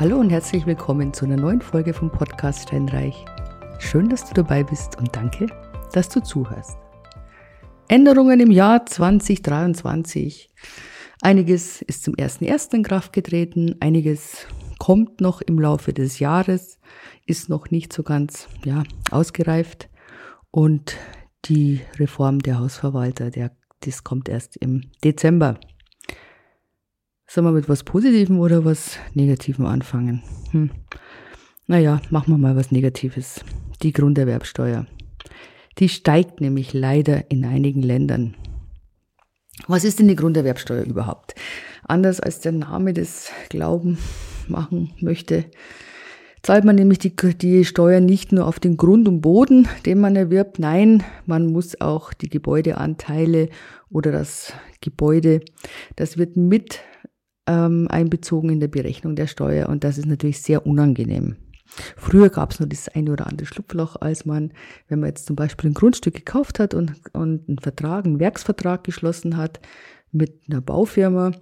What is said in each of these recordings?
Hallo und herzlich willkommen zu einer neuen Folge vom Podcast Steinreich. Schön, dass du dabei bist und danke, dass du zuhörst. Änderungen im Jahr 2023. Einiges ist zum 1.1. in Kraft getreten, einiges kommt noch im Laufe des Jahres, ist noch nicht so ganz ja, ausgereift und die Reform der Hausverwalter, der, das kommt erst im Dezember. Sollen wir mit was Positivem oder was Negativem anfangen? Hm. Naja, machen wir mal was Negatives. Die Grunderwerbsteuer. Die steigt nämlich leider in einigen Ländern. Was ist denn die Grunderwerbsteuer überhaupt? Anders als der Name des Glauben machen möchte, zahlt man nämlich die, die Steuer nicht nur auf den Grund und Boden, den man erwirbt, nein, man muss auch die Gebäudeanteile oder das Gebäude, das wird mit ähm, einbezogen in der Berechnung der Steuer und das ist natürlich sehr unangenehm. Früher gab es nur das eine oder andere Schlupfloch, als man, wenn man jetzt zum Beispiel ein Grundstück gekauft hat und, und einen Vertrag, einen Werksvertrag geschlossen hat mit einer Baufirma,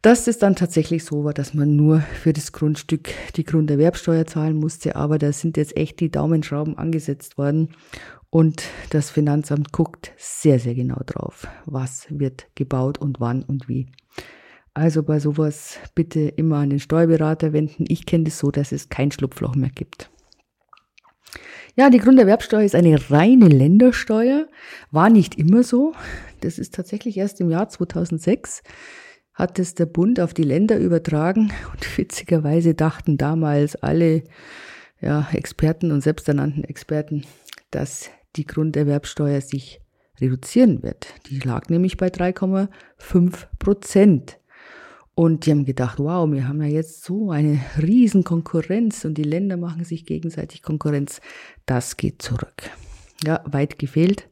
dass es dann tatsächlich so war, dass man nur für das Grundstück die Grunderwerbsteuer zahlen musste. Aber da sind jetzt echt die Daumenschrauben angesetzt worden. Und das Finanzamt guckt sehr, sehr genau drauf, was wird gebaut und wann und wie. Also bei sowas bitte immer an den Steuerberater wenden. Ich kenne das so, dass es kein Schlupfloch mehr gibt. Ja, die Grunderwerbsteuer ist eine reine Ländersteuer. War nicht immer so. Das ist tatsächlich erst im Jahr 2006 hat es der Bund auf die Länder übertragen und witzigerweise dachten damals alle ja, Experten und selbsternannten Experten, dass die Grunderwerbsteuer sich reduzieren wird. Die lag nämlich bei 3,5 Prozent. Und die haben gedacht, wow, wir haben ja jetzt so eine riesen Konkurrenz und die Länder machen sich gegenseitig Konkurrenz. Das geht zurück. Ja, weit gefehlt.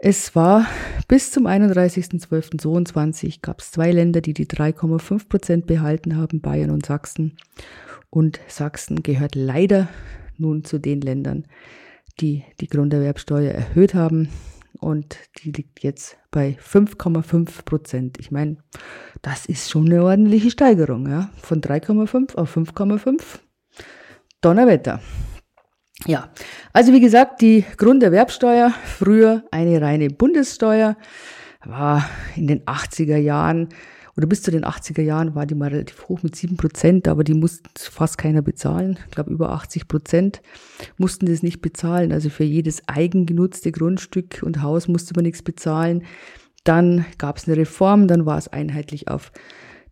Es war bis zum 31.12.22 gab es zwei Länder, die die 3,5 Prozent behalten haben, Bayern und Sachsen. Und Sachsen gehört leider nun zu den Ländern, die die Grunderwerbsteuer erhöht haben. Und die liegt jetzt bei 5,5 Prozent. Ich meine, das ist schon eine ordentliche Steigerung, ja. Von 3,5 auf 5,5. Donnerwetter. Ja, also wie gesagt, die Grunderwerbsteuer, früher eine reine Bundessteuer, war in den 80er Jahren oder bis zu den 80er Jahren war die mal relativ hoch mit 7 Prozent, aber die mussten fast keiner bezahlen. Ich glaube, über 80 Prozent mussten das nicht bezahlen. Also für jedes eigengenutzte Grundstück und Haus musste man nichts bezahlen. Dann gab es eine Reform, dann war es einheitlich auf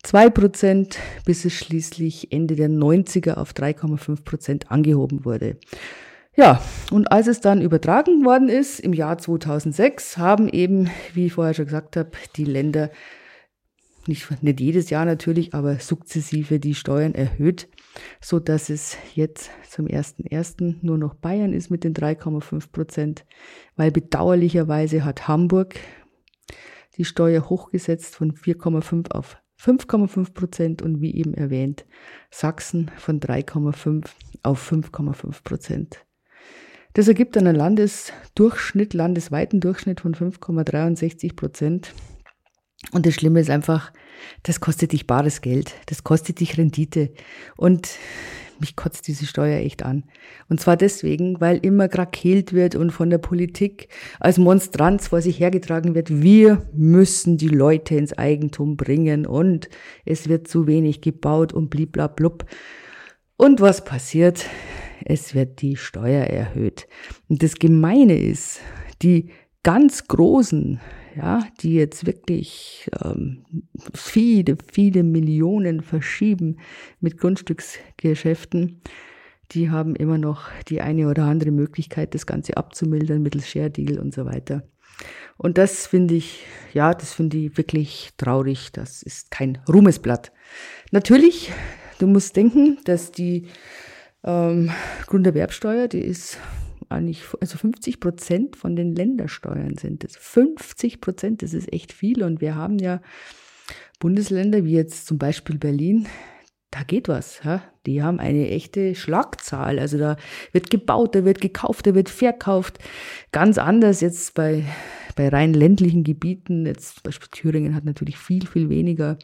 2 Prozent, bis es schließlich Ende der 90er auf 3,5 Prozent angehoben wurde. Ja, und als es dann übertragen worden ist, im Jahr 2006, haben eben, wie ich vorher schon gesagt habe, die Länder, nicht, nicht jedes Jahr natürlich, aber sukzessive die Steuern erhöht, so dass es jetzt zum 1.1. nur noch Bayern ist mit den 3,5 Prozent, weil bedauerlicherweise hat Hamburg die Steuer hochgesetzt von 4,5 auf 5,5 Prozent und wie eben erwähnt, Sachsen von 3,5 auf 5,5 Prozent. Das ergibt einen Landesdurchschnitt, landesweiten Durchschnitt von 5,63 Prozent. Und das Schlimme ist einfach, das kostet dich bares Geld, das kostet dich Rendite. Und mich kotzt diese Steuer echt an. Und zwar deswegen, weil immer krakelt wird und von der Politik als Monstranz vor sich hergetragen wird, wir müssen die Leute ins Eigentum bringen und es wird zu wenig gebaut und bliblablub. Und was passiert? Es wird die Steuer erhöht. Und das Gemeine ist, die ganz großen ja, die jetzt wirklich ähm, viele, viele Millionen verschieben mit Grundstücksgeschäften, die haben immer noch die eine oder andere Möglichkeit, das Ganze abzumildern mittels Share Deal und so weiter. Und das finde ich, ja, das finde ich wirklich traurig. Das ist kein Ruhmesblatt. Natürlich, du musst denken, dass die ähm, Grunderwerbsteuer, die ist eigentlich, also 50 Prozent von den Ländersteuern sind es. 50 Prozent, das ist echt viel. Und wir haben ja Bundesländer wie jetzt zum Beispiel Berlin, da geht was. Ja? Die haben eine echte Schlagzahl. Also da wird gebaut, da wird gekauft, da wird verkauft. Ganz anders jetzt bei bei rein ländlichen Gebieten, jetzt zum Beispiel Thüringen hat natürlich viel, viel weniger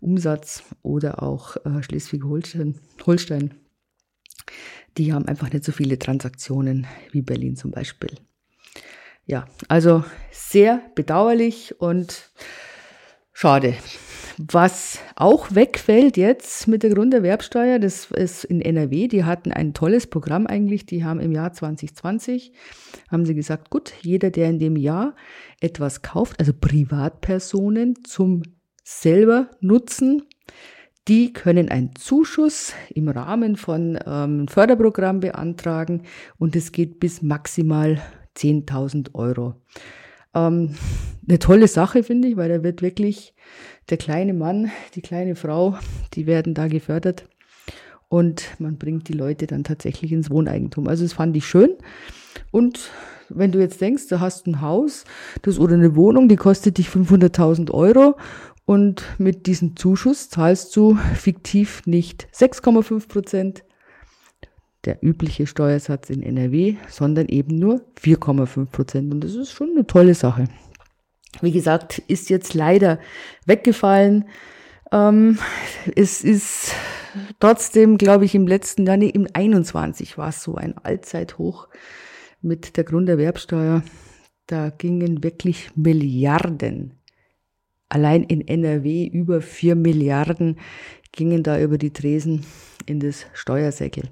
Umsatz oder auch äh, Schleswig-Holstein, Holstein, die haben einfach nicht so viele Transaktionen wie Berlin zum Beispiel. Ja, also sehr bedauerlich und schade. Was auch wegfällt jetzt mit der Grunderwerbsteuer, das ist in NRW, die hatten ein tolles Programm eigentlich, die haben im Jahr 2020, haben sie gesagt, gut, jeder, der in dem Jahr etwas kauft, also Privatpersonen zum selber nutzen, die können einen Zuschuss im Rahmen von ähm, Förderprogramm beantragen und es geht bis maximal 10.000 Euro. Ähm, eine tolle Sache, finde ich, weil da wird wirklich der kleine Mann, die kleine Frau, die werden da gefördert und man bringt die Leute dann tatsächlich ins Wohneigentum. Also das fand ich schön. Und wenn du jetzt denkst, du hast ein Haus das, oder eine Wohnung, die kostet dich 500.000 Euro und mit diesem Zuschuss zahlst du fiktiv nicht 6,5 Prozent, der übliche Steuersatz in NRW, sondern eben nur 4,5 Prozent. Und das ist schon eine tolle Sache. Wie gesagt, ist jetzt leider weggefallen. Ähm, es ist trotzdem, glaube ich, im letzten Jahr, nee, im 21 war es so ein Allzeithoch mit der Grunderwerbsteuer. Da gingen wirklich Milliarden. Allein in NRW über 4 Milliarden gingen da über die Tresen in das Steuersäckel.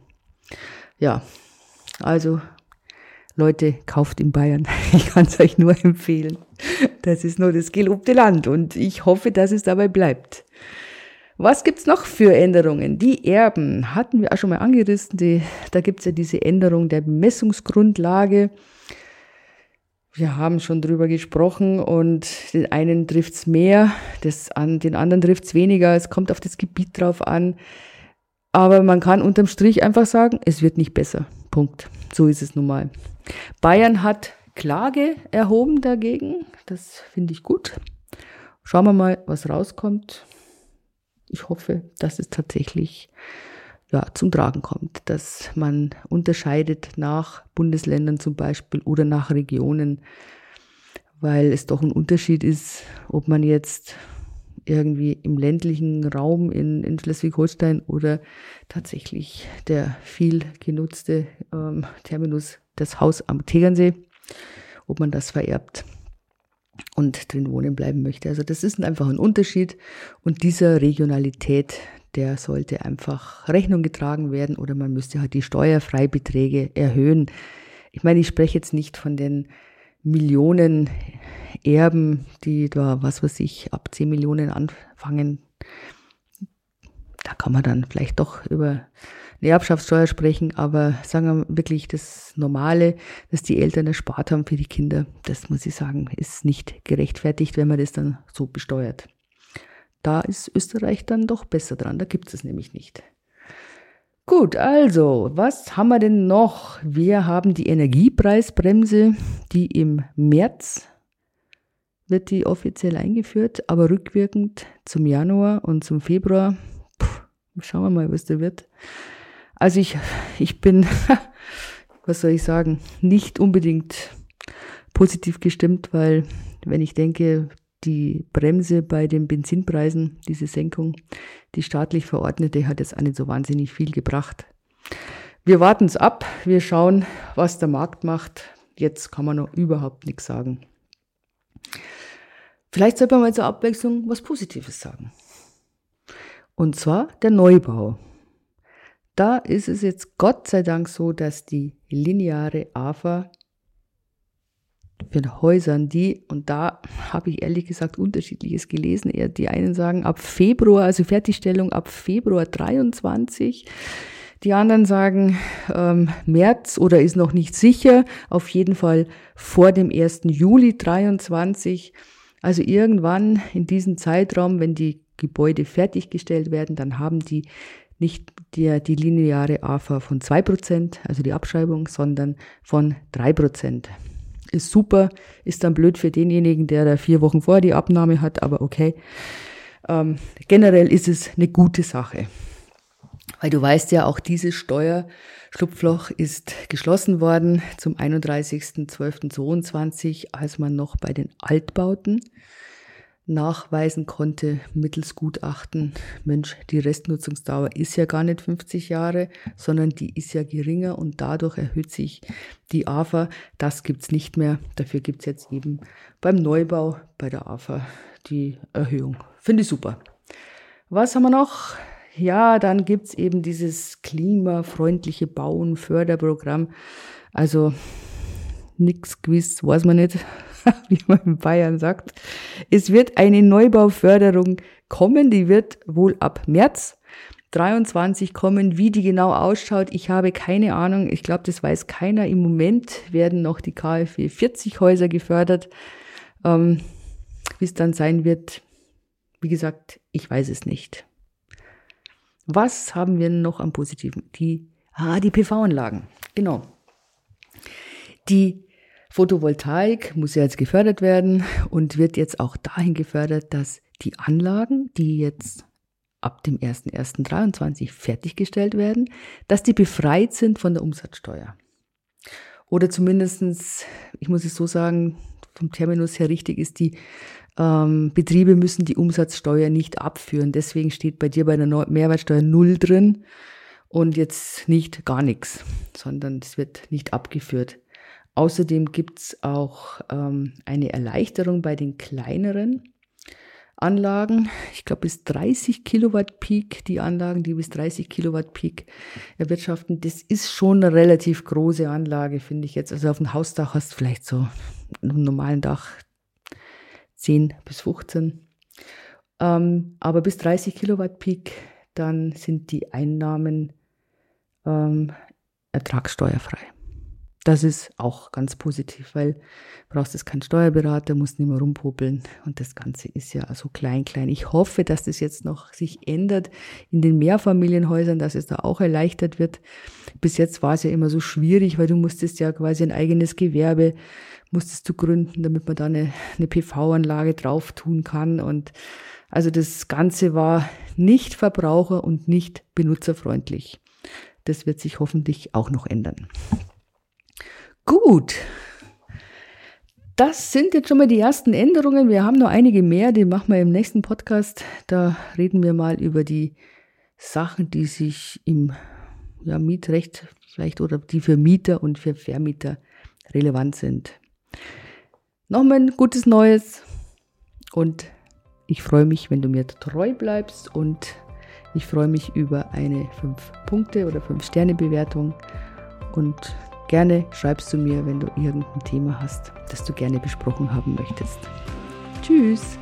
Ja, also Leute, kauft in Bayern. Ich kann es euch nur empfehlen. Das ist nur das gelobte Land und ich hoffe, dass es dabei bleibt. Was gibt's noch für Änderungen? Die Erben hatten wir auch schon mal angerissen. Die, da gibt's ja diese Änderung der Bemessungsgrundlage. Wir haben schon drüber gesprochen und den einen trifft's mehr, das an, den anderen trifft's weniger. Es kommt auf das Gebiet drauf an. Aber man kann unterm Strich einfach sagen, es wird nicht besser. Punkt. So ist es nun mal. Bayern hat Klage erhoben dagegen. Das finde ich gut. Schauen wir mal, was rauskommt. Ich hoffe, dass es tatsächlich ja, zum Tragen kommt, dass man unterscheidet nach Bundesländern zum Beispiel oder nach Regionen, weil es doch ein Unterschied ist, ob man jetzt irgendwie im ländlichen Raum in, in Schleswig-Holstein oder tatsächlich der viel genutzte ähm, Terminus, das Haus am Tegernsee, ob man das vererbt und drin wohnen bleiben möchte. Also das ist einfach ein Unterschied und dieser Regionalität, der sollte einfach Rechnung getragen werden oder man müsste halt die Steuerfreibeträge erhöhen. Ich meine, ich spreche jetzt nicht von den Millionen Erben, die da, was weiß ich, ab 10 Millionen anfangen, da kann man dann vielleicht doch über eine Erbschaftssteuer sprechen, aber sagen wir wirklich das Normale, dass die Eltern erspart haben für die Kinder, das muss ich sagen, ist nicht gerechtfertigt, wenn man das dann so besteuert. Da ist Österreich dann doch besser dran, da gibt es es nämlich nicht. Gut, also, was haben wir denn noch? Wir haben die Energiepreisbremse, die im März wird die offiziell eingeführt, aber rückwirkend zum Januar und zum Februar. Puh, schauen wir mal, was da wird. Also ich, ich bin, was soll ich sagen, nicht unbedingt positiv gestimmt, weil wenn ich denke, die Bremse bei den Benzinpreisen, diese Senkung, die staatlich verordnete, hat jetzt auch nicht so wahnsinnig viel gebracht. Wir warten es ab, wir schauen, was der Markt macht. Jetzt kann man noch überhaupt nichts sagen. Vielleicht sollte man mal zur Abwechslung was Positives sagen. Und zwar der Neubau. Da ist es jetzt Gott sei Dank so, dass die lineare AFA für Häusern, die, und da habe ich ehrlich gesagt unterschiedliches gelesen, die einen sagen ab Februar, also Fertigstellung ab Februar 23, die anderen sagen ähm, März oder ist noch nicht sicher, auf jeden Fall vor dem 1. Juli 23. Also irgendwann in diesem Zeitraum, wenn die Gebäude fertiggestellt werden, dann haben die nicht die, die lineare AFA von 2%, also die Abschreibung, sondern von 3% ist super, ist dann blöd für denjenigen, der da vier Wochen vorher die Abnahme hat, aber okay. Ähm, generell ist es eine gute Sache. Weil du weißt ja, auch dieses Steuerschlupfloch ist geschlossen worden zum 31.12.22, als man noch bei den Altbauten nachweisen konnte, mittels Gutachten, Mensch, die Restnutzungsdauer ist ja gar nicht 50 Jahre, sondern die ist ja geringer und dadurch erhöht sich die AFA. Das gibt's nicht mehr. Dafür gibt's jetzt eben beim Neubau bei der AFA die Erhöhung. Finde ich super. Was haben wir noch? Ja, dann gibt's eben dieses klimafreundliche Bauen, Förderprogramm. Also nix gewiss, weiß man nicht, wie man in Bayern sagt. Es wird eine Neubauförderung kommen, die wird wohl ab März 23 kommen. Wie die genau ausschaut, ich habe keine Ahnung. Ich glaube, das weiß keiner. Im Moment werden noch die KfW 40 Häuser gefördert. Ähm, wie es dann sein wird, wie gesagt, ich weiß es nicht. Was haben wir noch am Positiven? Die, ah, die PV-Anlagen. Genau. Die Photovoltaik muss ja jetzt gefördert werden und wird jetzt auch dahin gefördert, dass die Anlagen, die jetzt ab dem 01.01.23 fertiggestellt werden, dass die befreit sind von der Umsatzsteuer. Oder zumindestens, ich muss es so sagen, vom Terminus her richtig ist, die ähm, Betriebe müssen die Umsatzsteuer nicht abführen. Deswegen steht bei dir bei der Mehrwertsteuer null drin und jetzt nicht gar nichts, sondern es wird nicht abgeführt. Außerdem gibt's auch ähm, eine Erleichterung bei den kleineren Anlagen. Ich glaube bis 30 Kilowatt Peak, die Anlagen, die bis 30 Kilowatt Peak erwirtschaften, das ist schon eine relativ große Anlage, finde ich jetzt. Also auf dem Hausdach hast du vielleicht so einem normalen Dach 10 bis 15. Ähm, aber bis 30 Kilowatt Peak, dann sind die Einnahmen ähm, ertragssteuerfrei. Das ist auch ganz positiv, weil brauchst jetzt keinen Steuerberater, musst nicht mehr rumpopeln und das Ganze ist ja so klein, klein. Ich hoffe, dass das jetzt noch sich ändert in den Mehrfamilienhäusern, dass es da auch erleichtert wird. Bis jetzt war es ja immer so schwierig, weil du musstest ja quasi ein eigenes Gewerbe musstest du gründen, damit man da eine, eine PV-Anlage drauf tun kann und also das Ganze war nicht verbraucher- und nicht benutzerfreundlich. Das wird sich hoffentlich auch noch ändern. Gut. Das sind jetzt schon mal die ersten Änderungen. Wir haben noch einige mehr, die machen wir im nächsten Podcast. Da reden wir mal über die Sachen, die sich im ja, Mietrecht vielleicht oder die für Mieter und für Vermieter relevant sind. Nochmal ein gutes Neues und ich freue mich, wenn du mir treu bleibst und ich freue mich über eine 5 Punkte oder 5 Sterne Bewertung und Gerne schreibst du mir, wenn du irgendein Thema hast, das du gerne besprochen haben möchtest. Tschüss!